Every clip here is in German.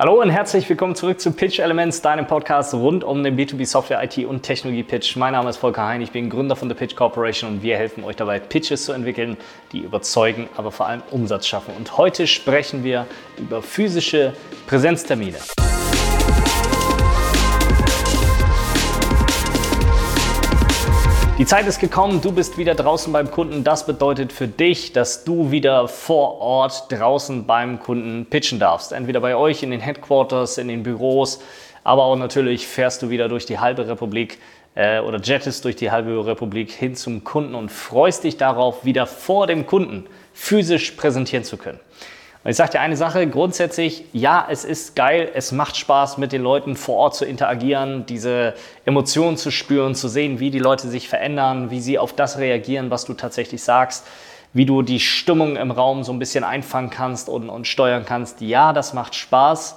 Hallo und herzlich willkommen zurück zu Pitch Elements, deinem Podcast rund um den B2B Software, IT und Technologie Pitch. Mein Name ist Volker Hein, ich bin Gründer von The Pitch Corporation und wir helfen euch dabei, Pitches zu entwickeln, die überzeugen, aber vor allem Umsatz schaffen. Und heute sprechen wir über physische Präsenztermine. Die Zeit ist gekommen, du bist wieder draußen beim Kunden. Das bedeutet für dich, dass du wieder vor Ort draußen beim Kunden pitchen darfst. Entweder bei euch in den Headquarters, in den Büros, aber auch natürlich fährst du wieder durch die halbe Republik äh, oder jettest durch die halbe Republik hin zum Kunden und freust dich darauf, wieder vor dem Kunden physisch präsentieren zu können. Und ich sage dir eine Sache, grundsätzlich, ja, es ist geil, es macht Spaß, mit den Leuten vor Ort zu interagieren, diese Emotionen zu spüren, zu sehen, wie die Leute sich verändern, wie sie auf das reagieren, was du tatsächlich sagst, wie du die Stimmung im Raum so ein bisschen einfangen kannst und, und steuern kannst. Ja, das macht Spaß,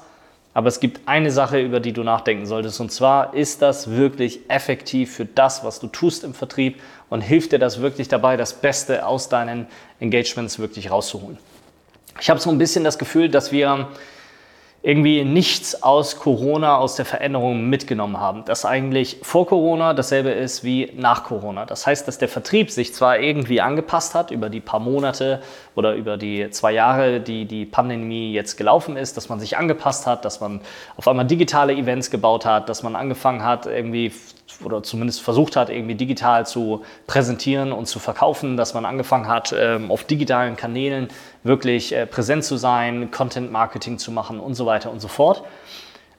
aber es gibt eine Sache, über die du nachdenken solltest, und zwar, ist das wirklich effektiv für das, was du tust im Vertrieb und hilft dir das wirklich dabei, das Beste aus deinen Engagements wirklich rauszuholen? Ich habe so ein bisschen das Gefühl, dass wir irgendwie nichts aus Corona, aus der Veränderung mitgenommen haben. Dass eigentlich vor Corona dasselbe ist wie nach Corona. Das heißt, dass der Vertrieb sich zwar irgendwie angepasst hat über die paar Monate oder über die zwei Jahre, die die Pandemie jetzt gelaufen ist, dass man sich angepasst hat, dass man auf einmal digitale Events gebaut hat, dass man angefangen hat, irgendwie oder zumindest versucht hat, irgendwie digital zu präsentieren und zu verkaufen, dass man angefangen hat, ähm, auf digitalen Kanälen wirklich äh, präsent zu sein, Content Marketing zu machen und so weiter und so fort.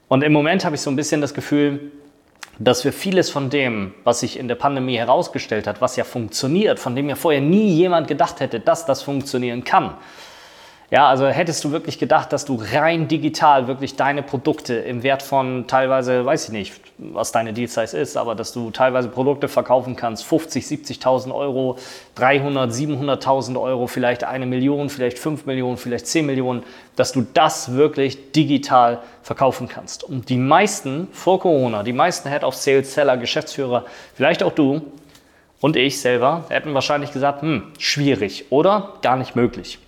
Und im Moment habe ich so ein bisschen das Gefühl, dass wir vieles von dem, was sich in der Pandemie herausgestellt hat, was ja funktioniert, von dem ja vorher nie jemand gedacht hätte, dass das funktionieren kann, ja, also hättest du wirklich gedacht, dass du rein digital wirklich deine Produkte im Wert von teilweise, weiß ich nicht, was deine Deal Size ist, aber dass du teilweise Produkte verkaufen kannst, 50, 70.000 Euro, 300, 700.000 Euro, vielleicht eine Million, vielleicht 5 Millionen, vielleicht 10 Millionen, dass du das wirklich digital verkaufen kannst. Und die meisten vor Corona, die meisten Head of Sales, Seller, Geschäftsführer, vielleicht auch du und ich selber, hätten wahrscheinlich gesagt, hm, schwierig oder gar nicht möglich.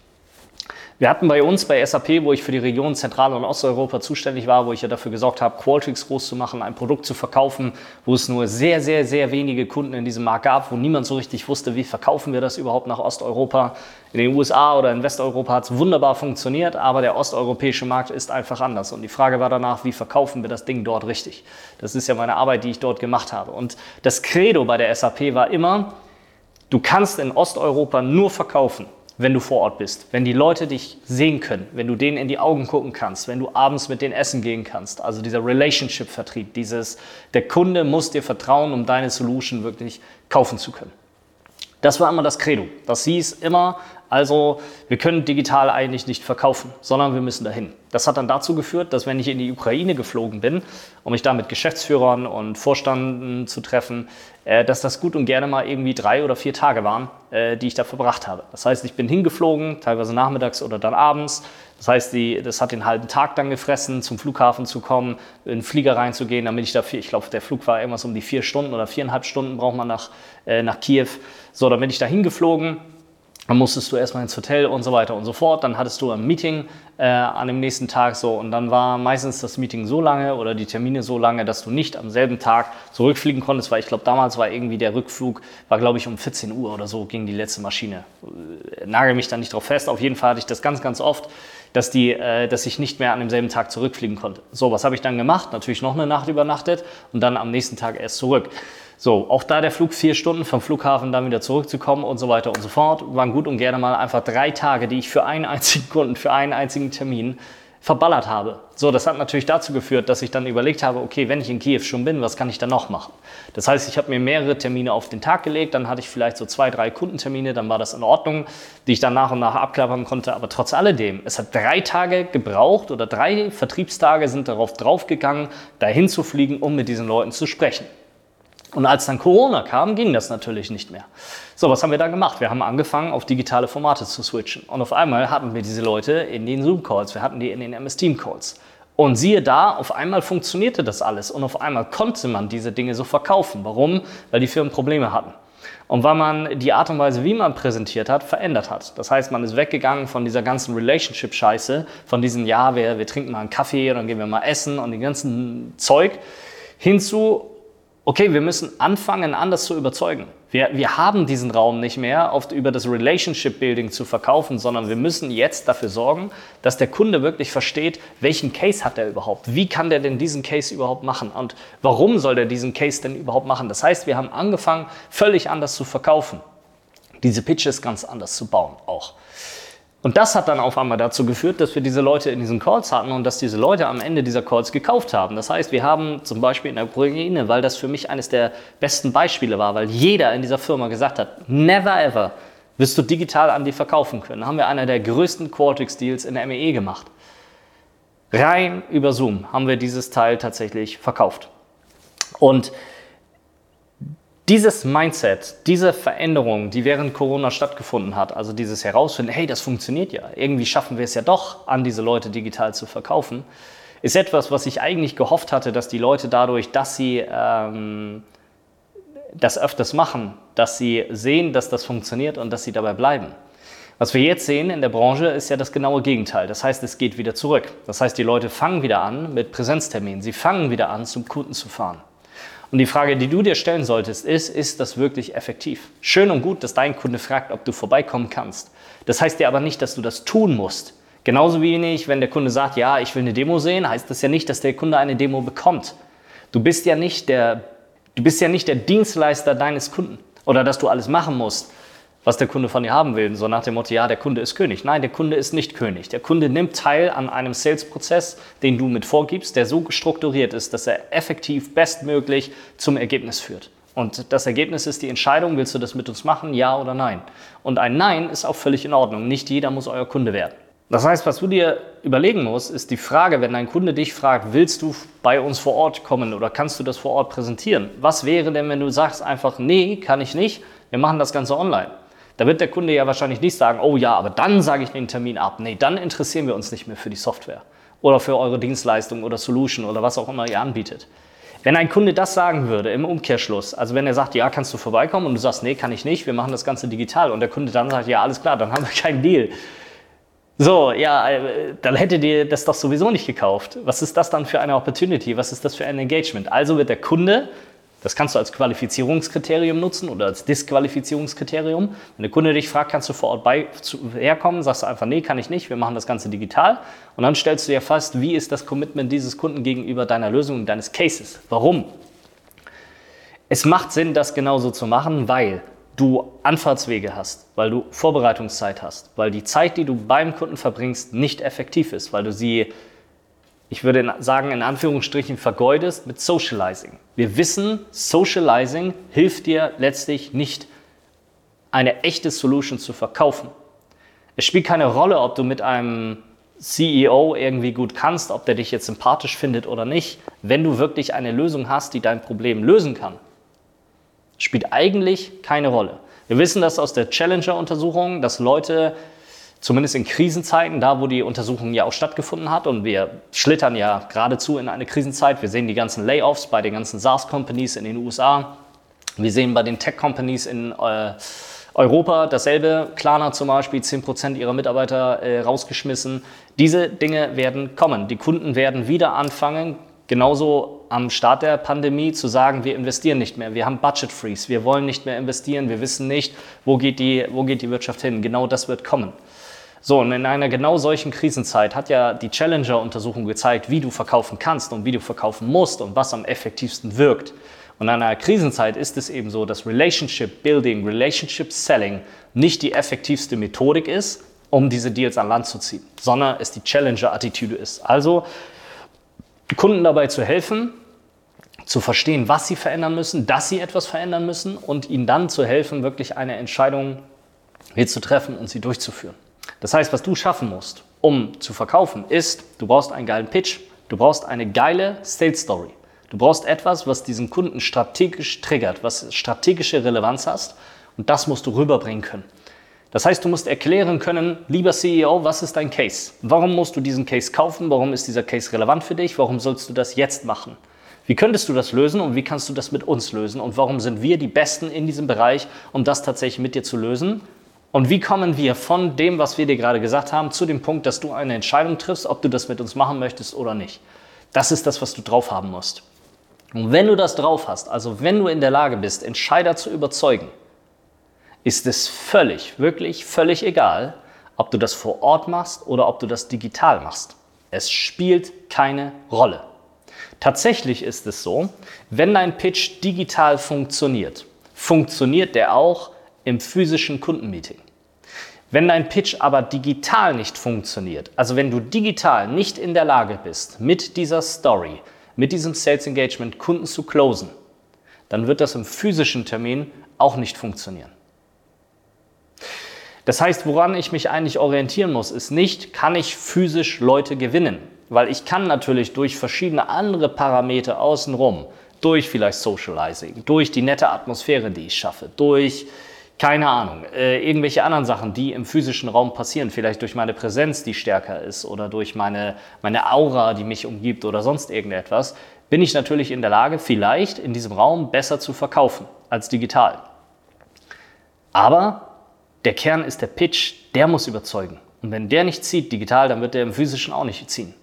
Wir hatten bei uns bei SAP, wo ich für die Region Zentral- und Osteuropa zuständig war, wo ich ja dafür gesorgt habe, Qualtrics groß zu machen, ein Produkt zu verkaufen, wo es nur sehr, sehr, sehr wenige Kunden in diesem Markt gab, wo niemand so richtig wusste, wie verkaufen wir das überhaupt nach Osteuropa. In den USA oder in Westeuropa hat es wunderbar funktioniert, aber der osteuropäische Markt ist einfach anders. Und die Frage war danach, wie verkaufen wir das Ding dort richtig? Das ist ja meine Arbeit, die ich dort gemacht habe. Und das Credo bei der SAP war immer, du kannst in Osteuropa nur verkaufen, wenn du vor Ort bist, wenn die Leute dich sehen können, wenn du denen in die Augen gucken kannst, wenn du abends mit denen essen gehen kannst. Also dieser Relationship-Vertrieb, dieses, der Kunde muss dir vertrauen, um deine Solution wirklich kaufen zu können. Das war immer das Credo. Das hieß immer, also wir können digital eigentlich nicht verkaufen, sondern wir müssen dahin. Das hat dann dazu geführt, dass wenn ich in die Ukraine geflogen bin, um mich da mit Geschäftsführern und Vorstanden zu treffen, äh, dass das gut und gerne mal irgendwie drei oder vier Tage waren, äh, die ich da verbracht habe. Das heißt, ich bin hingeflogen, teilweise nachmittags oder dann abends. Das heißt, die, das hat den halben Tag dann gefressen, zum Flughafen zu kommen, in den Flieger reinzugehen, damit ich da, vier, ich glaube, der Flug war irgendwas um die vier Stunden oder viereinhalb Stunden braucht man nach, äh, nach Kiew. So, dann bin ich da hingeflogen, dann musstest du erstmal ins Hotel und so weiter und so fort. Dann hattest du ein Meeting äh, an dem nächsten Tag so und dann war meistens das Meeting so lange oder die Termine so lange, dass du nicht am selben Tag zurückfliegen konntest, weil ich glaube, damals war irgendwie der Rückflug, war glaube ich um 14 Uhr oder so ging die letzte Maschine. Äh, nagel mich da nicht drauf fest. Auf jeden Fall hatte ich das ganz, ganz oft, dass, die, äh, dass ich nicht mehr an demselben Tag zurückfliegen konnte. So, was habe ich dann gemacht? Natürlich noch eine Nacht übernachtet und dann am nächsten Tag erst zurück. So, auch da der Flug vier Stunden vom Flughafen dann wieder zurückzukommen und so weiter und so fort, waren gut und gerne mal einfach drei Tage, die ich für einen einzigen Kunden, für einen einzigen Termin verballert habe. So, das hat natürlich dazu geführt, dass ich dann überlegt habe, okay, wenn ich in Kiew schon bin, was kann ich dann noch machen? Das heißt, ich habe mir mehrere Termine auf den Tag gelegt, dann hatte ich vielleicht so zwei, drei Kundentermine, dann war das in Ordnung, die ich dann nach und nach abklappern konnte. Aber trotz alledem, es hat drei Tage gebraucht oder drei Vertriebstage sind darauf draufgegangen, dahin zu fliegen, um mit diesen Leuten zu sprechen. Und als dann Corona kam, ging das natürlich nicht mehr. So, was haben wir da gemacht? Wir haben angefangen, auf digitale Formate zu switchen. Und auf einmal hatten wir diese Leute in den Zoom-Calls, wir hatten die in den MS-Team-Calls. Und siehe da, auf einmal funktionierte das alles und auf einmal konnte man diese Dinge so verkaufen. Warum? Weil die Firmen Probleme hatten. Und weil man die Art und Weise, wie man präsentiert hat, verändert hat. Das heißt, man ist weggegangen von dieser ganzen Relationship-Scheiße, von diesem, ja, wir, wir trinken mal einen Kaffee und dann gehen wir mal essen und dem ganzen Zeug, hinzu, okay, wir müssen anfangen, anders zu überzeugen. Wir, wir haben diesen Raum nicht mehr, oft über das Relationship Building zu verkaufen, sondern wir müssen jetzt dafür sorgen, dass der Kunde wirklich versteht, welchen Case hat er überhaupt? Wie kann der denn diesen Case überhaupt machen? Und warum soll der diesen Case denn überhaupt machen? Das heißt, wir haben angefangen, völlig anders zu verkaufen. Diese Pitches ganz anders zu bauen auch. Und das hat dann auf einmal dazu geführt, dass wir diese Leute in diesen Calls hatten und dass diese Leute am Ende dieser Calls gekauft haben. Das heißt, wir haben zum Beispiel in der Ukraine, weil das für mich eines der besten Beispiele war, weil jeder in dieser Firma gesagt hat, never ever wirst du digital an die verkaufen können. haben wir einer der größten Quartix-Deals in der MEE gemacht. Rein über Zoom haben wir dieses Teil tatsächlich verkauft. Und dieses Mindset, diese Veränderung, die während Corona stattgefunden hat, also dieses Herausfinden, hey, das funktioniert ja, irgendwie schaffen wir es ja doch, an diese Leute digital zu verkaufen, ist etwas, was ich eigentlich gehofft hatte, dass die Leute dadurch, dass sie ähm, das öfters machen, dass sie sehen, dass das funktioniert und dass sie dabei bleiben. Was wir jetzt sehen in der Branche ist ja das genaue Gegenteil. Das heißt, es geht wieder zurück. Das heißt, die Leute fangen wieder an mit Präsenzterminen. Sie fangen wieder an, zum Kunden zu fahren. Und die Frage, die du dir stellen solltest, ist, ist das wirklich effektiv? Schön und gut, dass dein Kunde fragt, ob du vorbeikommen kannst. Das heißt dir aber nicht, dass du das tun musst. Genauso wenig, wenn der Kunde sagt, ja, ich will eine Demo sehen, heißt das ja nicht, dass der Kunde eine Demo bekommt. Du bist ja nicht der, du bist ja nicht der Dienstleister deines Kunden oder dass du alles machen musst was der Kunde von dir haben will. So nach dem Motto, ja, der Kunde ist König. Nein, der Kunde ist nicht König. Der Kunde nimmt teil an einem Sales-Prozess, den du mit vorgibst, der so strukturiert ist, dass er effektiv bestmöglich zum Ergebnis führt. Und das Ergebnis ist die Entscheidung, willst du das mit uns machen, ja oder nein? Und ein Nein ist auch völlig in Ordnung. Nicht jeder muss euer Kunde werden. Das heißt, was du dir überlegen musst, ist die Frage, wenn dein Kunde dich fragt, willst du bei uns vor Ort kommen oder kannst du das vor Ort präsentieren? Was wäre denn, wenn du sagst einfach, nee, kann ich nicht, wir machen das Ganze online? Da wird der Kunde ja wahrscheinlich nicht sagen, oh ja, aber dann sage ich den Termin ab. Nee, dann interessieren wir uns nicht mehr für die Software oder für eure Dienstleistung oder Solution oder was auch immer ihr anbietet. Wenn ein Kunde das sagen würde im Umkehrschluss, also wenn er sagt, ja, kannst du vorbeikommen und du sagst, nee, kann ich nicht, wir machen das Ganze digital und der Kunde dann sagt, ja, alles klar, dann haben wir keinen Deal. So, ja, äh, dann hättet ihr das doch sowieso nicht gekauft. Was ist das dann für eine Opportunity? Was ist das für ein Engagement? Also wird der Kunde das kannst du als Qualifizierungskriterium nutzen oder als Disqualifizierungskriterium. Wenn der Kunde dich fragt, kannst du vor Ort bei, zu, herkommen, sagst du einfach, nee, kann ich nicht, wir machen das Ganze digital. Und dann stellst du dir fest, wie ist das Commitment dieses Kunden gegenüber deiner Lösung und deines Cases? Warum? Es macht Sinn, das genauso zu machen, weil du Anfahrtswege hast, weil du Vorbereitungszeit hast, weil die Zeit, die du beim Kunden verbringst, nicht effektiv ist, weil du sie ich würde sagen, in Anführungsstrichen vergeudest mit Socializing. Wir wissen, Socializing hilft dir letztlich nicht, eine echte Solution zu verkaufen. Es spielt keine Rolle, ob du mit einem CEO irgendwie gut kannst, ob der dich jetzt sympathisch findet oder nicht, wenn du wirklich eine Lösung hast, die dein Problem lösen kann. Spielt eigentlich keine Rolle. Wir wissen das aus der Challenger-Untersuchung, dass Leute zumindest in Krisenzeiten, da wo die Untersuchung ja auch stattgefunden hat und wir schlittern ja geradezu in eine Krisenzeit. Wir sehen die ganzen Layoffs bei den ganzen SaaS-Companies in den USA. Wir sehen bei den Tech-Companies in äh, Europa dasselbe. Klarna zum Beispiel, 10% ihrer Mitarbeiter äh, rausgeschmissen. Diese Dinge werden kommen. Die Kunden werden wieder anfangen, genauso am Start der Pandemie zu sagen, wir investieren nicht mehr, wir haben Budget Freeze, wir wollen nicht mehr investieren, wir wissen nicht, wo geht die, wo geht die Wirtschaft hin. Genau das wird kommen. So, und in einer genau solchen Krisenzeit hat ja die Challenger-Untersuchung gezeigt, wie du verkaufen kannst und wie du verkaufen musst und was am effektivsten wirkt. Und in einer Krisenzeit ist es eben so, dass Relationship Building, Relationship Selling nicht die effektivste Methodik ist, um diese Deals an Land zu ziehen, sondern es die Challenger-Attitüde ist. Also Kunden dabei zu helfen, zu verstehen, was sie verändern müssen, dass sie etwas verändern müssen und ihnen dann zu helfen, wirklich eine Entscheidung hier zu treffen und sie durchzuführen. Das heißt, was du schaffen musst, um zu verkaufen, ist, du brauchst einen geilen Pitch, du brauchst eine geile Sales Story. Du brauchst etwas, was diesen Kunden strategisch triggert, was strategische Relevanz hast und das musst du rüberbringen können. Das heißt, du musst erklären können, lieber CEO, was ist dein Case? Warum musst du diesen Case kaufen? Warum ist dieser Case relevant für dich? Warum sollst du das jetzt machen? Wie könntest du das lösen und wie kannst du das mit uns lösen? Und warum sind wir die Besten in diesem Bereich, um das tatsächlich mit dir zu lösen? Und wie kommen wir von dem, was wir dir gerade gesagt haben, zu dem Punkt, dass du eine Entscheidung triffst, ob du das mit uns machen möchtest oder nicht? Das ist das, was du drauf haben musst. Und wenn du das drauf hast, also wenn du in der Lage bist, Entscheider zu überzeugen, ist es völlig, wirklich völlig egal, ob du das vor Ort machst oder ob du das digital machst. Es spielt keine Rolle. Tatsächlich ist es so, wenn dein Pitch digital funktioniert, funktioniert der auch im physischen Kundenmeeting. Wenn dein Pitch aber digital nicht funktioniert, also wenn du digital nicht in der Lage bist, mit dieser Story, mit diesem Sales Engagement Kunden zu closen, dann wird das im physischen Termin auch nicht funktionieren. Das heißt, woran ich mich eigentlich orientieren muss, ist nicht, kann ich physisch Leute gewinnen? Weil ich kann natürlich durch verschiedene andere Parameter außenrum, durch vielleicht Socializing, durch die nette Atmosphäre, die ich schaffe, durch keine Ahnung, äh, irgendwelche anderen Sachen, die im physischen Raum passieren, vielleicht durch meine Präsenz, die stärker ist oder durch meine, meine Aura, die mich umgibt oder sonst irgendetwas, bin ich natürlich in der Lage, vielleicht in diesem Raum besser zu verkaufen als digital. Aber der Kern ist der Pitch, der muss überzeugen. Und wenn der nicht zieht digital, dann wird der im physischen auch nicht ziehen.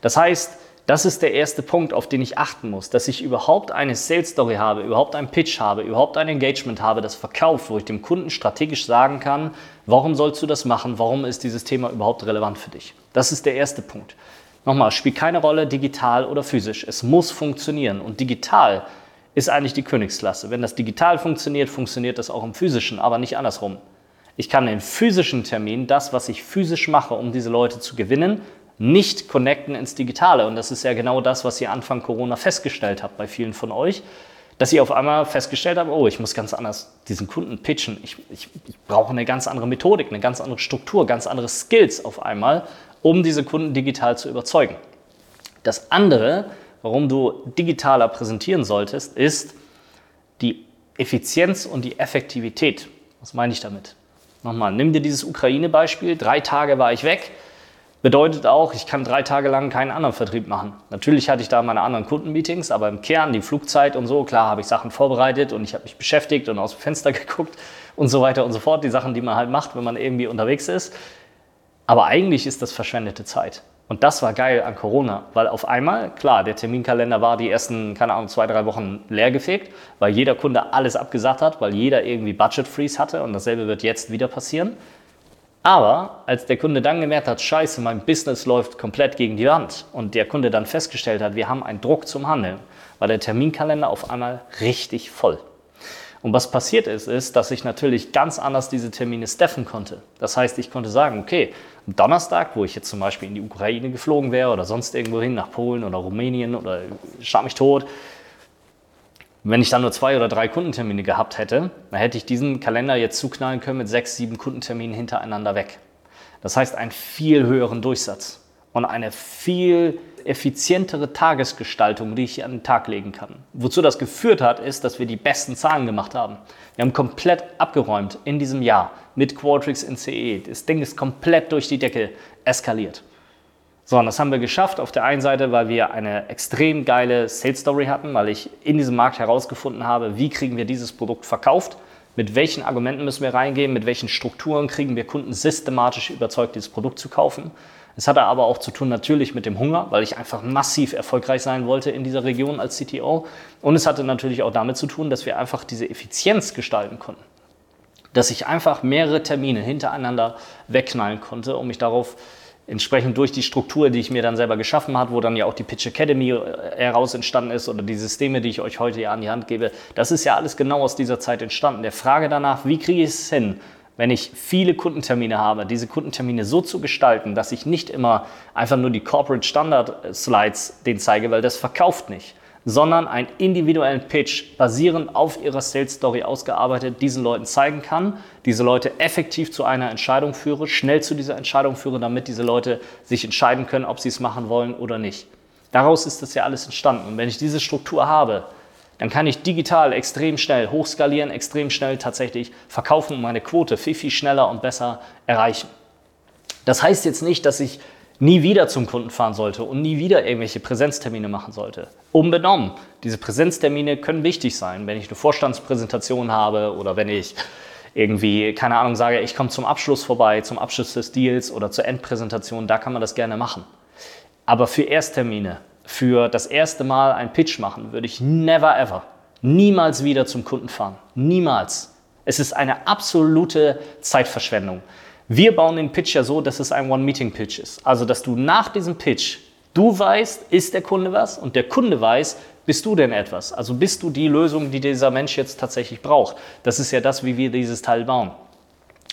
Das heißt, das ist der erste Punkt, auf den ich achten muss, dass ich überhaupt eine Sales Story habe, überhaupt einen Pitch habe, überhaupt ein Engagement habe, das verkauft, wo ich dem Kunden strategisch sagen kann, warum sollst du das machen, warum ist dieses Thema überhaupt relevant für dich. Das ist der erste Punkt. Nochmal, spielt keine Rolle, digital oder physisch. Es muss funktionieren. Und digital ist eigentlich die Königsklasse. Wenn das digital funktioniert, funktioniert das auch im physischen, aber nicht andersrum. Ich kann den physischen Termin, das, was ich physisch mache, um diese Leute zu gewinnen, nicht connecten ins Digitale. Und das ist ja genau das, was ihr Anfang Corona festgestellt habt bei vielen von euch, dass ihr auf einmal festgestellt habt, oh, ich muss ganz anders diesen Kunden pitchen. Ich, ich, ich brauche eine ganz andere Methodik, eine ganz andere Struktur, ganz andere Skills auf einmal, um diese Kunden digital zu überzeugen. Das andere, warum du digitaler präsentieren solltest, ist die Effizienz und die Effektivität. Was meine ich damit? Nochmal, nimm dir dieses Ukraine-Beispiel. Drei Tage war ich weg Bedeutet auch, ich kann drei Tage lang keinen anderen Vertrieb machen. Natürlich hatte ich da meine anderen Kundenmeetings, aber im Kern, die Flugzeit und so, klar habe ich Sachen vorbereitet und ich habe mich beschäftigt und aus dem Fenster geguckt und so weiter und so fort. Die Sachen, die man halt macht, wenn man irgendwie unterwegs ist. Aber eigentlich ist das verschwendete Zeit. Und das war geil an Corona, weil auf einmal, klar, der Terminkalender war die ersten, keine Ahnung, zwei, drei Wochen leergefegt, weil jeder Kunde alles abgesagt hat, weil jeder irgendwie Budget Freeze hatte und dasselbe wird jetzt wieder passieren. Aber als der Kunde dann gemerkt hat, scheiße, mein Business läuft komplett gegen die Wand und der Kunde dann festgestellt hat, wir haben einen Druck zum Handeln, war der Terminkalender auf einmal richtig voll. Und was passiert ist, ist, dass ich natürlich ganz anders diese Termine steffen konnte. Das heißt, ich konnte sagen, okay, am Donnerstag, wo ich jetzt zum Beispiel in die Ukraine geflogen wäre oder sonst irgendwo hin, nach Polen oder Rumänien oder schlag mich tot, wenn ich dann nur zwei oder drei Kundentermine gehabt hätte, dann hätte ich diesen Kalender jetzt zuknallen können mit sechs, sieben Kundenterminen hintereinander weg. Das heißt, einen viel höheren Durchsatz und eine viel effizientere Tagesgestaltung, die ich an den Tag legen kann. Wozu das geführt hat, ist, dass wir die besten Zahlen gemacht haben. Wir haben komplett abgeräumt in diesem Jahr mit Qualtrics in CE. Das Ding ist komplett durch die Decke eskaliert. So, und das haben wir geschafft. Auf der einen Seite, weil wir eine extrem geile Sales Story hatten, weil ich in diesem Markt herausgefunden habe, wie kriegen wir dieses Produkt verkauft, mit welchen Argumenten müssen wir reingehen, mit welchen Strukturen kriegen wir Kunden systematisch überzeugt, dieses Produkt zu kaufen. Es hatte aber auch zu tun natürlich mit dem Hunger, weil ich einfach massiv erfolgreich sein wollte in dieser Region als CTO. Und es hatte natürlich auch damit zu tun, dass wir einfach diese Effizienz gestalten konnten. Dass ich einfach mehrere Termine hintereinander wegknallen konnte, um mich darauf entsprechend durch die Struktur, die ich mir dann selber geschaffen habe, wo dann ja auch die Pitch Academy äh, heraus entstanden ist oder die Systeme, die ich euch heute ja an die Hand gebe, das ist ja alles genau aus dieser Zeit entstanden. Der Frage danach, wie kriege ich es hin, wenn ich viele Kundentermine habe, diese Kundentermine so zu gestalten, dass ich nicht immer einfach nur die Corporate Standard Slides den zeige, weil das verkauft nicht, sondern einen individuellen Pitch basierend auf ihrer Sales Story ausgearbeitet diesen Leuten zeigen kann, diese Leute effektiv zu einer Entscheidung führe, schnell zu dieser Entscheidung führe, damit diese Leute sich entscheiden können, ob sie es machen wollen oder nicht. Daraus ist das ja alles entstanden. Und wenn ich diese Struktur habe, dann kann ich digital extrem schnell hochskalieren, extrem schnell tatsächlich verkaufen und meine Quote viel, viel schneller und besser erreichen. Das heißt jetzt nicht, dass ich nie wieder zum Kunden fahren sollte und nie wieder irgendwelche Präsenztermine machen sollte. Unbenommen, diese Präsenztermine können wichtig sein, wenn ich eine Vorstandspräsentation habe oder wenn ich irgendwie, keine Ahnung, sage, ich komme zum Abschluss vorbei, zum Abschluss des Deals oder zur Endpräsentation, da kann man das gerne machen. Aber für Ersttermine, für das erste Mal einen Pitch machen, würde ich never ever, niemals wieder zum Kunden fahren. Niemals. Es ist eine absolute Zeitverschwendung. Wir bauen den Pitch ja so, dass es ein One-Meeting-Pitch ist. Also, dass du nach diesem Pitch, du weißt, ist der Kunde was und der Kunde weiß, bist du denn etwas? Also bist du die Lösung, die dieser Mensch jetzt tatsächlich braucht? Das ist ja das, wie wir dieses Teil bauen.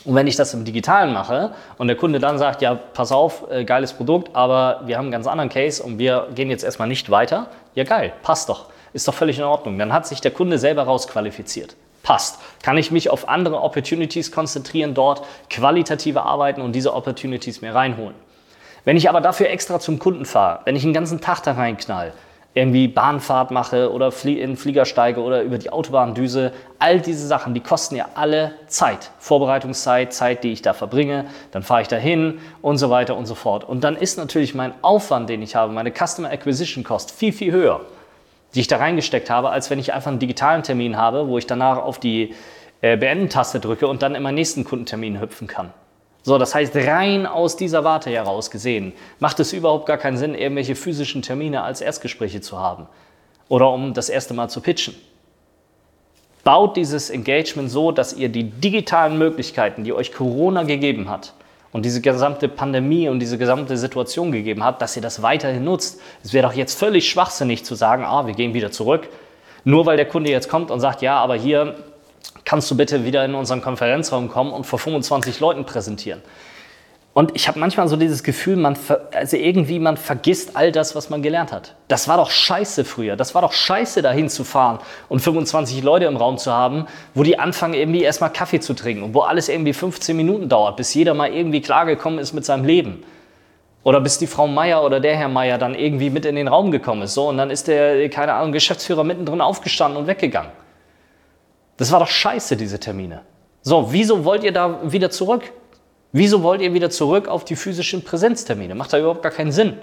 Und wenn ich das im Digitalen mache und der Kunde dann sagt, ja, pass auf, äh, geiles Produkt, aber wir haben einen ganz anderen Case und wir gehen jetzt erstmal nicht weiter, ja geil, passt doch, ist doch völlig in Ordnung. Dann hat sich der Kunde selber rausqualifiziert. Passt. Kann ich mich auf andere Opportunities konzentrieren, dort qualitative arbeiten und diese Opportunities mir reinholen. Wenn ich aber dafür extra zum Kunden fahre, wenn ich einen ganzen Tag da reinknall, irgendwie Bahnfahrt mache oder in den Flieger steige oder über die Autobahn düse. All diese Sachen, die kosten ja alle Zeit. Vorbereitungszeit, Zeit, die ich da verbringe. Dann fahre ich dahin und so weiter und so fort. Und dann ist natürlich mein Aufwand, den ich habe, meine Customer Acquisition Cost viel, viel höher, die ich da reingesteckt habe, als wenn ich einfach einen digitalen Termin habe, wo ich danach auf die äh, Beenden-Taste drücke und dann in meinen nächsten Kundentermin hüpfen kann. So, das heißt, rein aus dieser Warte heraus gesehen, macht es überhaupt gar keinen Sinn, irgendwelche physischen Termine als Erstgespräche zu haben oder um das erste Mal zu pitchen. Baut dieses Engagement so, dass ihr die digitalen Möglichkeiten, die euch Corona gegeben hat und diese gesamte Pandemie und diese gesamte Situation gegeben hat, dass ihr das weiterhin nutzt. Es wäre doch jetzt völlig schwachsinnig zu sagen, ah, wir gehen wieder zurück, nur weil der Kunde jetzt kommt und sagt, ja, aber hier kannst du bitte wieder in unseren Konferenzraum kommen und vor 25 Leuten präsentieren. Und ich habe manchmal so dieses Gefühl, man also irgendwie man vergisst all das, was man gelernt hat. Das war doch scheiße früher. Das war doch scheiße, dahin zu fahren und 25 Leute im Raum zu haben, wo die anfangen, irgendwie erstmal Kaffee zu trinken und wo alles irgendwie 15 Minuten dauert, bis jeder mal irgendwie klargekommen ist mit seinem Leben. Oder bis die Frau Meier oder der Herr Meier dann irgendwie mit in den Raum gekommen ist. So, und dann ist der, keine Ahnung, Geschäftsführer mittendrin aufgestanden und weggegangen. Das war doch scheiße, diese Termine. So, wieso wollt ihr da wieder zurück? Wieso wollt ihr wieder zurück auf die physischen Präsenztermine? Macht da überhaupt gar keinen Sinn.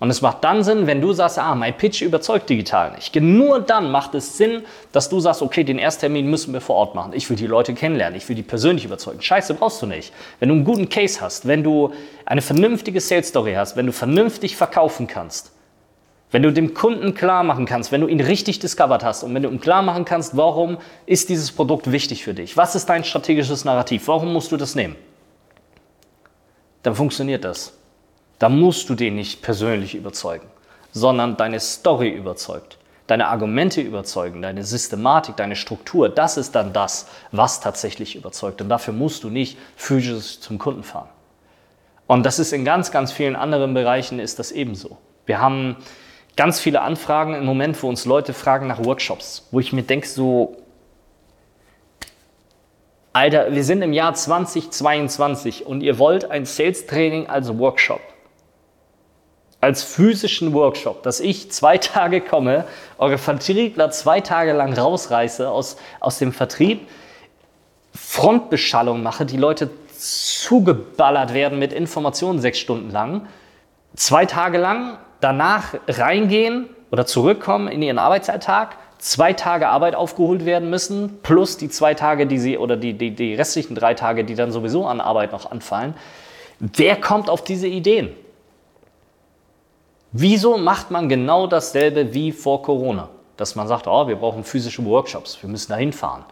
Und es macht dann Sinn, wenn du sagst, ah, mein Pitch überzeugt digital nicht. Nur dann macht es Sinn, dass du sagst, okay, den Ersttermin müssen wir vor Ort machen. Ich will die Leute kennenlernen, ich will die persönlich überzeugen. Scheiße brauchst du nicht. Wenn du einen guten Case hast, wenn du eine vernünftige Sales Story hast, wenn du vernünftig verkaufen kannst, wenn du dem Kunden klar machen kannst, wenn du ihn richtig discovered hast und wenn du ihm klar machen kannst, warum ist dieses Produkt wichtig für dich? Was ist dein strategisches Narrativ? Warum musst du das nehmen? Dann funktioniert das. Da musst du den nicht persönlich überzeugen, sondern deine Story überzeugt, deine Argumente überzeugen, deine Systematik, deine Struktur. Das ist dann das, was tatsächlich überzeugt. Und dafür musst du nicht physisch zum Kunden fahren. Und das ist in ganz, ganz vielen anderen Bereichen ist das ebenso. Wir haben ganz viele Anfragen im Moment, wo uns Leute fragen nach Workshops, wo ich mir denke, so, Alter, wir sind im Jahr 2022 und ihr wollt ein Sales Training als Workshop. Als physischen Workshop, dass ich zwei Tage komme, eure Vertriebler zwei Tage lang rausreiße aus, aus dem Vertrieb, Frontbeschallung mache, die Leute zugeballert werden mit Informationen sechs Stunden lang, zwei Tage lang danach reingehen oder zurückkommen in ihren Arbeitsalltag, zwei Tage Arbeit aufgeholt werden müssen, plus die zwei Tage, die sie oder die, die, die restlichen drei Tage, die dann sowieso an Arbeit noch anfallen. Wer kommt auf diese Ideen? Wieso macht man genau dasselbe wie vor Corona? Dass man sagt, oh, wir brauchen physische Workshops, wir müssen da hinfahren.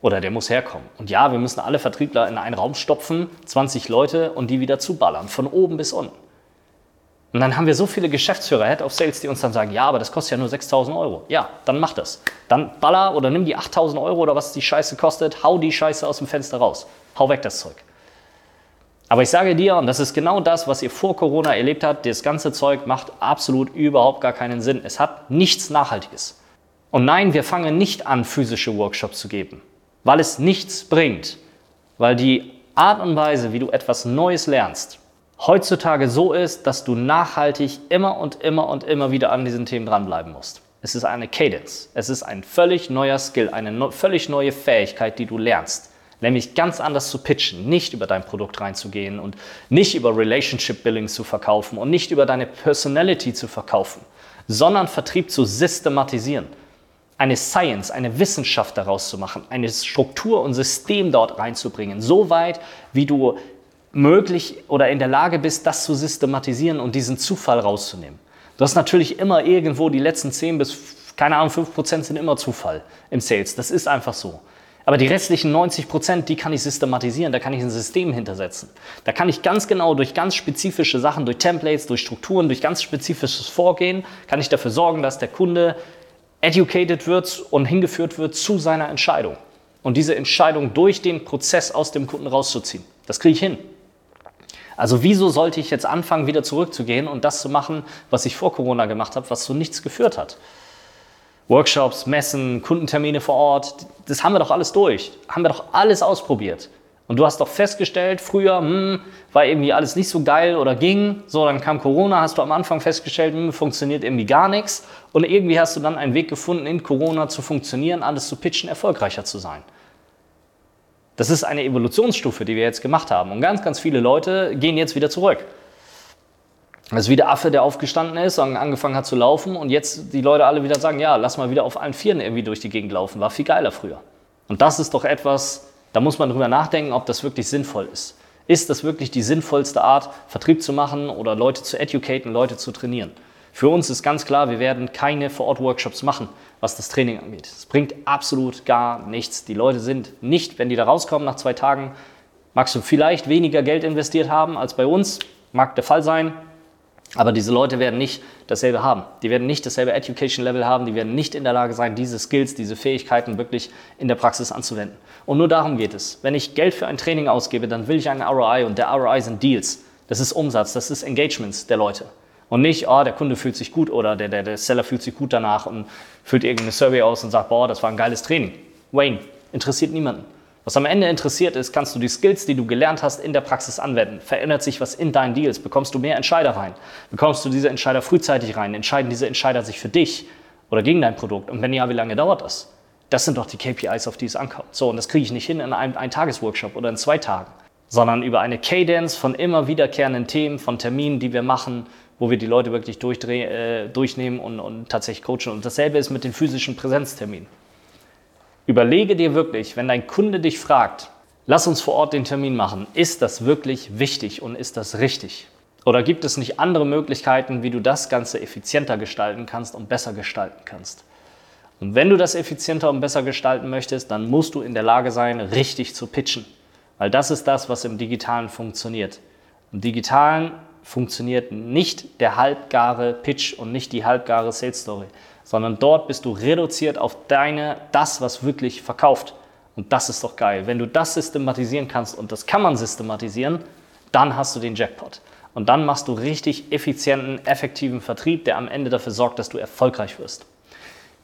Oder der muss herkommen. Und ja, wir müssen alle Vertriebler in einen Raum stopfen, 20 Leute und die wieder zuballern, von oben bis unten. Und dann haben wir so viele Geschäftsführer, Head of Sales, die uns dann sagen, ja, aber das kostet ja nur 6.000 Euro. Ja, dann mach das. Dann baller oder nimm die 8.000 Euro oder was die Scheiße kostet, hau die Scheiße aus dem Fenster raus. Hau weg das Zeug. Aber ich sage dir, und das ist genau das, was ihr vor Corona erlebt habt, das ganze Zeug macht absolut überhaupt gar keinen Sinn. Es hat nichts Nachhaltiges. Und nein, wir fangen nicht an, physische Workshops zu geben, weil es nichts bringt. Weil die Art und Weise, wie du etwas Neues lernst, heutzutage so ist, dass du nachhaltig immer und immer und immer wieder an diesen Themen dranbleiben musst. Es ist eine Cadence. Es ist ein völlig neuer Skill, eine no völlig neue Fähigkeit, die du lernst. nämlich ganz anders zu pitchen, nicht über dein Produkt reinzugehen und nicht über Relationship Billing zu verkaufen und nicht über deine Personality zu verkaufen, sondern Vertrieb zu systematisieren, eine Science, eine Wissenschaft daraus zu machen, eine Struktur und System dort reinzubringen, so weit, wie du möglich oder in der Lage bist, das zu systematisieren und diesen Zufall rauszunehmen. Du hast natürlich immer irgendwo die letzten 10 bis, keine Ahnung, 5 Prozent sind immer Zufall im Sales. Das ist einfach so. Aber die restlichen 90 Prozent, die kann ich systematisieren, da kann ich ein System hintersetzen. Da kann ich ganz genau durch ganz spezifische Sachen, durch Templates, durch Strukturen, durch ganz spezifisches Vorgehen, kann ich dafür sorgen, dass der Kunde educated wird und hingeführt wird zu seiner Entscheidung. Und diese Entscheidung durch den Prozess aus dem Kunden rauszuziehen. Das kriege ich hin. Also wieso sollte ich jetzt anfangen, wieder zurückzugehen und das zu machen, was ich vor Corona gemacht habe, was zu nichts geführt hat? Workshops, Messen, Kundentermine vor Ort, das haben wir doch alles durch. Haben wir doch alles ausprobiert. Und du hast doch festgestellt, früher hm, war irgendwie alles nicht so geil oder ging. So, dann kam Corona, hast du am Anfang festgestellt, hm, funktioniert irgendwie gar nichts. Und irgendwie hast du dann einen Weg gefunden, in Corona zu funktionieren, alles zu pitchen, erfolgreicher zu sein. Das ist eine Evolutionsstufe, die wir jetzt gemacht haben. Und ganz, ganz viele Leute gehen jetzt wieder zurück. Das ist wie der Affe, der aufgestanden ist und angefangen hat zu laufen und jetzt die Leute alle wieder sagen, ja, lass mal wieder auf allen Vieren irgendwie durch die Gegend laufen. War viel geiler früher. Und das ist doch etwas, da muss man drüber nachdenken, ob das wirklich sinnvoll ist. Ist das wirklich die sinnvollste Art, Vertrieb zu machen oder Leute zu educaten, Leute zu trainieren? Für uns ist ganz klar, wir werden keine Vor-Ort-Workshops machen, was das Training angeht. Es bringt absolut gar nichts. Die Leute sind nicht, wenn die da rauskommen nach zwei Tagen, magst du vielleicht weniger Geld investiert haben als bei uns, mag der Fall sein, aber diese Leute werden nicht dasselbe haben. Die werden nicht dasselbe Education Level haben, die werden nicht in der Lage sein, diese Skills, diese Fähigkeiten wirklich in der Praxis anzuwenden. Und nur darum geht es. Wenn ich Geld für ein Training ausgebe, dann will ich einen ROI und der ROI sind Deals. Das ist Umsatz, das ist Engagements der Leute. Und nicht, oh, der Kunde fühlt sich gut oder der, der, der Seller fühlt sich gut danach und füllt irgendeine Survey aus und sagt, boah, das war ein geiles Training. Wayne, interessiert niemanden. Was am Ende interessiert ist, kannst du die Skills, die du gelernt hast, in der Praxis anwenden. Verändert sich was in deinen Deals? Bekommst du mehr Entscheider rein? Bekommst du diese Entscheider frühzeitig rein? Entscheiden diese Entscheider sich für dich oder gegen dein Produkt? Und wenn ja, wie lange dauert das? Das sind doch die KPIs, auf die es ankommt. So, und das kriege ich nicht hin in einem, einem Tagesworkshop oder in zwei Tagen, sondern über eine Cadence von immer wiederkehrenden Themen, von Terminen, die wir machen, wo wir die Leute wirklich äh, durchnehmen und, und tatsächlich coachen. Und dasselbe ist mit den physischen Präsenzterminen. Überlege dir wirklich, wenn dein Kunde dich fragt, lass uns vor Ort den Termin machen, ist das wirklich wichtig und ist das richtig? Oder gibt es nicht andere Möglichkeiten, wie du das Ganze effizienter gestalten kannst und besser gestalten kannst? Und wenn du das effizienter und besser gestalten möchtest, dann musst du in der Lage sein, richtig zu pitchen. Weil das ist das, was im Digitalen funktioniert. Im Digitalen funktioniert nicht der halbgare Pitch und nicht die halbgare Sales Story, sondern dort bist du reduziert auf deine, das, was wirklich verkauft. Und das ist doch geil. Wenn du das systematisieren kannst, und das kann man systematisieren, dann hast du den Jackpot. Und dann machst du richtig effizienten, effektiven Vertrieb, der am Ende dafür sorgt, dass du erfolgreich wirst.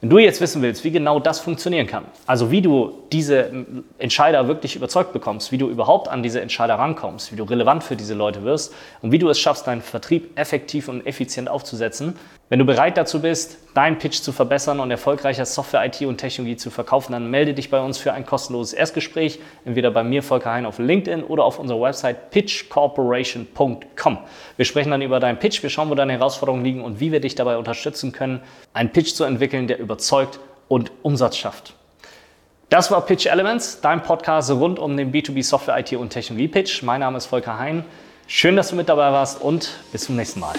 Wenn du jetzt wissen willst, wie genau das funktionieren kann, also wie du diese Entscheider wirklich überzeugt bekommst, wie du überhaupt an diese Entscheider rankommst, wie du relevant für diese Leute wirst und wie du es schaffst, deinen Vertrieb effektiv und effizient aufzusetzen, wenn du bereit dazu bist, deinen Pitch zu verbessern und erfolgreicher Software, IT und Technologie zu verkaufen, dann melde dich bei uns für ein kostenloses Erstgespräch, entweder bei mir, Volker Hein, auf LinkedIn oder auf unserer Website pitchcorporation.com. Wir sprechen dann über deinen Pitch, wir schauen, wo deine Herausforderungen liegen und wie wir dich dabei unterstützen können, einen Pitch zu entwickeln, der überzeugt und Umsatz schafft. Das war Pitch Elements, dein Podcast rund um den B2B Software, IT und Technologie Pitch. Mein Name ist Volker Hein. Schön, dass du mit dabei warst und bis zum nächsten Mal.